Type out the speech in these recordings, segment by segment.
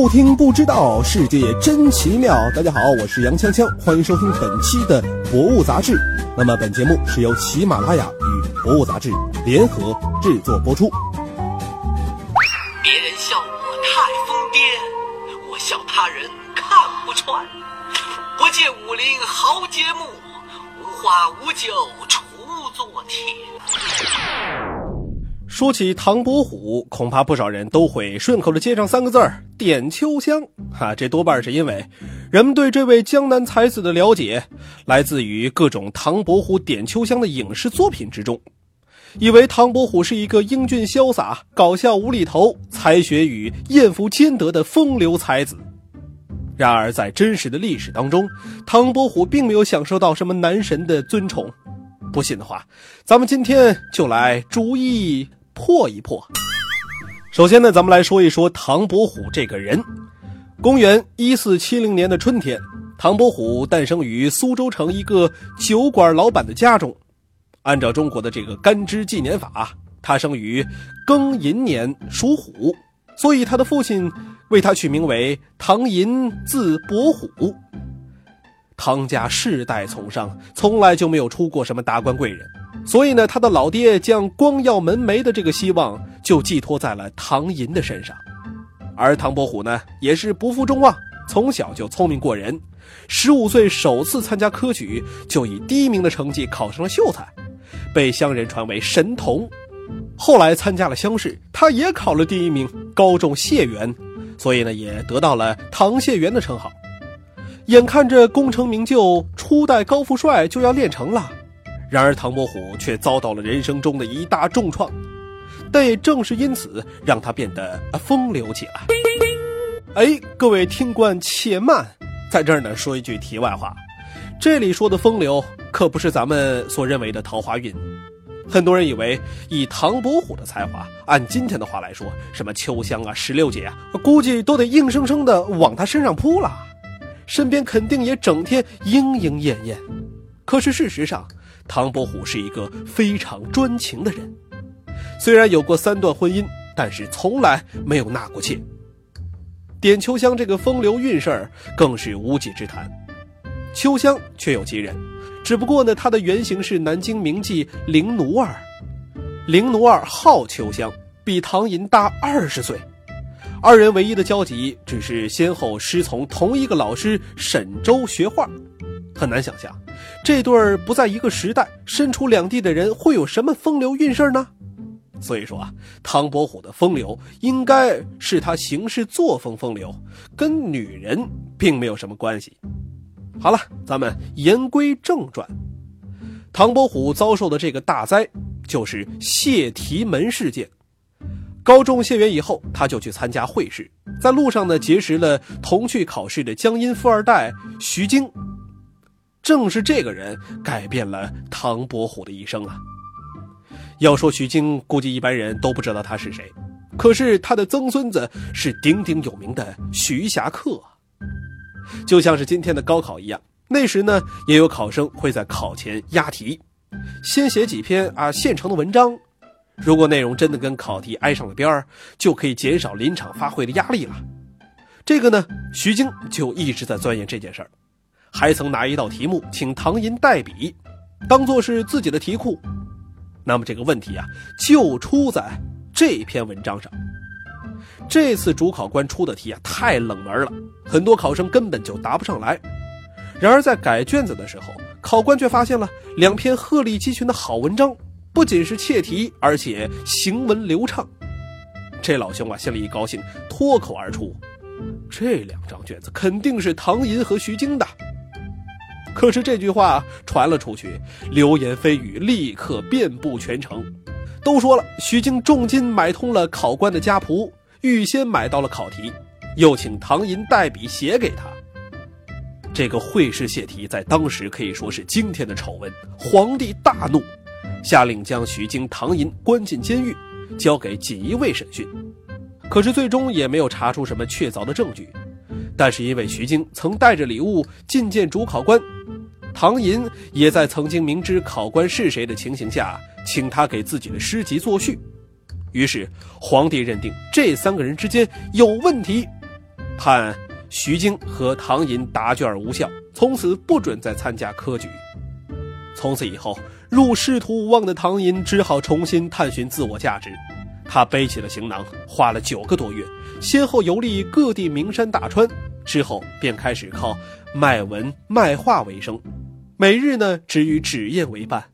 不听不知道，世界真奇妙。大家好，我是杨锵锵，欢迎收听本期的《博物杂志》。那么本节目是由喜马拉雅与《博物杂志》联合制作播出。别人笑我太疯癫，我笑他人看不穿。不见武林豪杰墓，无花无酒锄作田。说起唐伯虎，恐怕不少人都会顺口的接上三个字儿“点秋香”。哈，这多半是因为人们对这位江南才子的了解来自于各种唐伯虎点秋香的影视作品之中，以为唐伯虎是一个英俊潇洒、搞笑无厘头、才学与艳福兼得的风流才子。然而，在真实的历史当中，唐伯虎并没有享受到什么男神的尊崇。不信的话，咱们今天就来逐一。破一破。首先呢，咱们来说一说唐伯虎这个人。公元一四七零年的春天，唐伯虎诞生于苏州城一个酒馆老板的家中。按照中国的这个干支纪年法，他生于庚寅年，属虎，所以他的父亲为他取名为唐寅，字伯虎。唐家世代从商，从来就没有出过什么达官贵人。所以呢，他的老爹将光耀门楣的这个希望就寄托在了唐寅的身上，而唐伯虎呢，也是不负众望，从小就聪明过人，十五岁首次参加科举，就以第一名的成绩考上了秀才，被乡人传为神童。后来参加了乡试，他也考了第一名，高中解元，所以呢，也得到了唐解元的称号。眼看着功成名就，初代高富帅就要练成了。然而，唐伯虎却遭到了人生中的一大重创，但也正是因此，让他变得风流起来。哎，各位听官且慢，在这儿呢说一句题外话，这里说的风流可不是咱们所认为的桃花运。很多人以为以唐伯虎的才华，按今天的话来说，什么秋香啊、石榴姐啊，估计都得硬生生的往他身上扑了，身边肯定也整天莺莺燕燕。可是事实上，唐伯虎是一个非常专情的人，虽然有过三段婚姻，但是从来没有纳过妾。点秋香这个风流韵事儿更是无稽之谈。秋香确有其人，只不过呢，她的原型是南京名妓灵奴儿。灵奴儿号秋香，比唐寅大二十岁，二人唯一的交集只是先后师从同一个老师沈周学画。很难想象，这对儿不在一个时代、身处两地的人会有什么风流韵事呢？所以说啊，唐伯虎的风流应该是他行事作风风流，跟女人并没有什么关系。好了，咱们言归正传，唐伯虎遭受的这个大灾就是谢题门事件。高中谢元以后，他就去参加会试，在路上呢结识了同去考试的江阴富二代徐经。正是这个人改变了唐伯虎的一生啊！要说徐经，估计一般人都不知道他是谁，可是他的曾孙子是鼎鼎有名的徐霞客。就像是今天的高考一样，那时呢也有考生会在考前押题，先写几篇啊现成的文章，如果内容真的跟考题挨上了边儿，就可以减少临场发挥的压力了。这个呢，徐经就一直在钻研这件事儿。还曾拿一道题目请唐寅代笔，当做是自己的题库。那么这个问题啊，就出在这篇文章上。这次主考官出的题啊，太冷门了，很多考生根本就答不上来。然而在改卷子的时候，考官却发现了两篇鹤立鸡群的好文章，不仅是切题，而且行文流畅。这老兄啊，心里一高兴，脱口而出：“这两张卷子肯定是唐寅和徐经的。”可是这句话传了出去，流言蜚语立刻遍布全城。都说了，徐经重金买通了考官的家仆，预先买到了考题，又请唐寅代笔写给他。这个会试泄题在当时可以说是惊天的丑闻。皇帝大怒，下令将徐经、唐寅关进监狱，交给锦衣卫审讯。可是最终也没有查出什么确凿的证据。但是因为徐经曾带着礼物觐见主考官。唐寅也在曾经明知考官是谁的情形下，请他给自己的诗集作序，于是皇帝认定这三个人之间有问题，判徐经和唐寅答卷无效，从此不准再参加科举。从此以后，入仕途无望的唐寅只好重新探寻自我价值。他背起了行囊，花了九个多月，先后游历各地名山大川，之后便开始靠卖文卖画为生，每日呢只与纸砚为伴。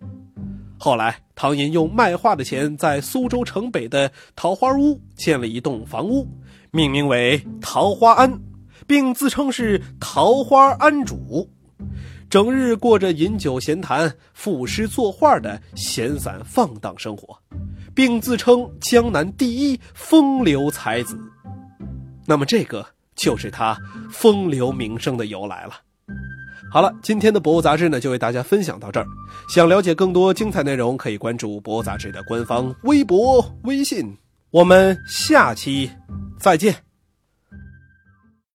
后来，唐寅用卖画的钱，在苏州城北的桃花坞建了一栋房屋，命名为桃花庵，并自称是桃花庵主，整日过着饮酒闲谈、赋诗作画的闲散放荡生活。并自称江南第一风流才子，那么这个就是他风流名声的由来了。好了，今天的博物杂志呢就为大家分享到这儿。想了解更多精彩内容，可以关注博物杂志的官方微博、微信。我们下期再见。